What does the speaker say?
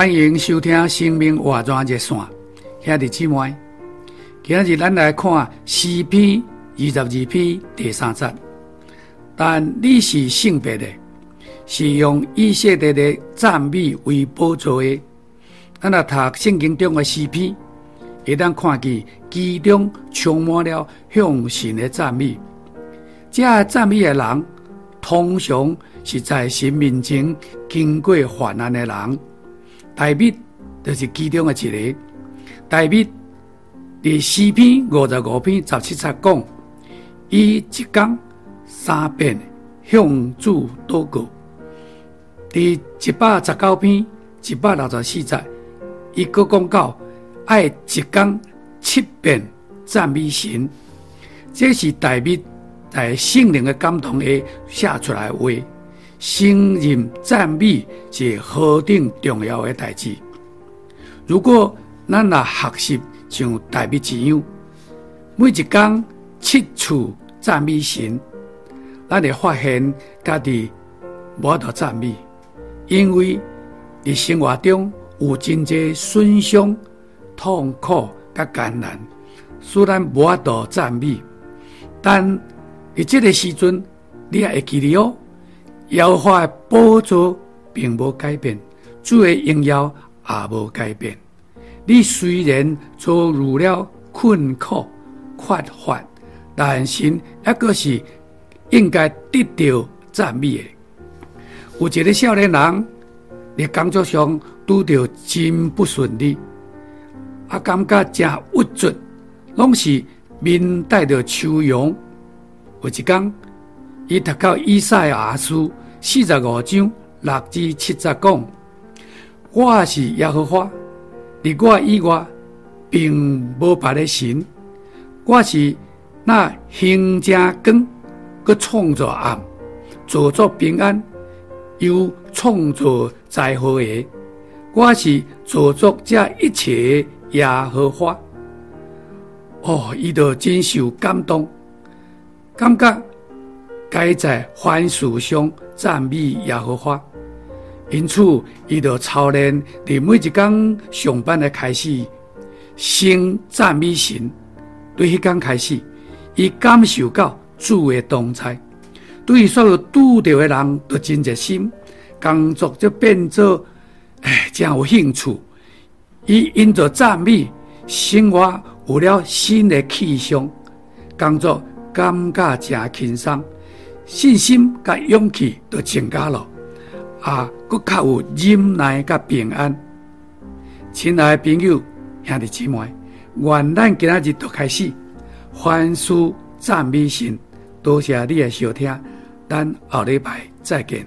欢迎收听《生命活泉热线》，兄弟姊妹，今日咱来看诗篇二十二篇第三节。但你是圣别的，是用以色列的赞美为宝座的。咱来读圣经中的诗篇，会当看见其中充满了向神的赞美。这赞美的人，通常是在神面前经过患难的人。大卫就是其中的一个。大卫第四篇五十五篇十七节讲，伊一天三遍向主祷告。第一百十九篇一百六十四节，伊阁讲到爱一天七遍赞美神。这是大卫在圣灵的感动下写出来的话。信任赞美是何等重要的代志。如果咱若学习像大卫一样，每一天七次赞美神，咱会发现家己无多赞美，因为伫生活中有真侪损伤、痛苦、甲艰难，虽然无多赞美，但伫这个时阵，你也会记得哦。耶和华的宝座并无改变，主的荣耀也无改变。你虽然遭遇了困苦、缺乏，但神抑搁是应该得到赞美的。有一个少年人，伫工作上拄着真不顺利，啊，感觉真郁卒，拢是面带着愁容。有一天，伊读到以赛亚书。四十五章六至七十讲：我是耶和华，在我以外并无别的神。我是那行正光，搁创造暗，造作平安，又创造灾祸的。我是造作这一切耶和华。哦，伊就真受感动，感觉。该在凡事上赞美耶和华，因此伊就操练伫每一天上班的开始，先赞美神。对迄天开始，伊感受到主的同在，对于所有拄着的人都真热心，工作就变做哎，真有兴趣。伊因着赞美，生活有了新的气象，工作感觉真轻松。信心甲勇气都增加咯，啊，佫较有忍耐甲平安。亲爱的朋友、兄弟姊妹，愿咱今仔日都开始，凡事赞美神。多谢你的收听，咱后礼拜再见。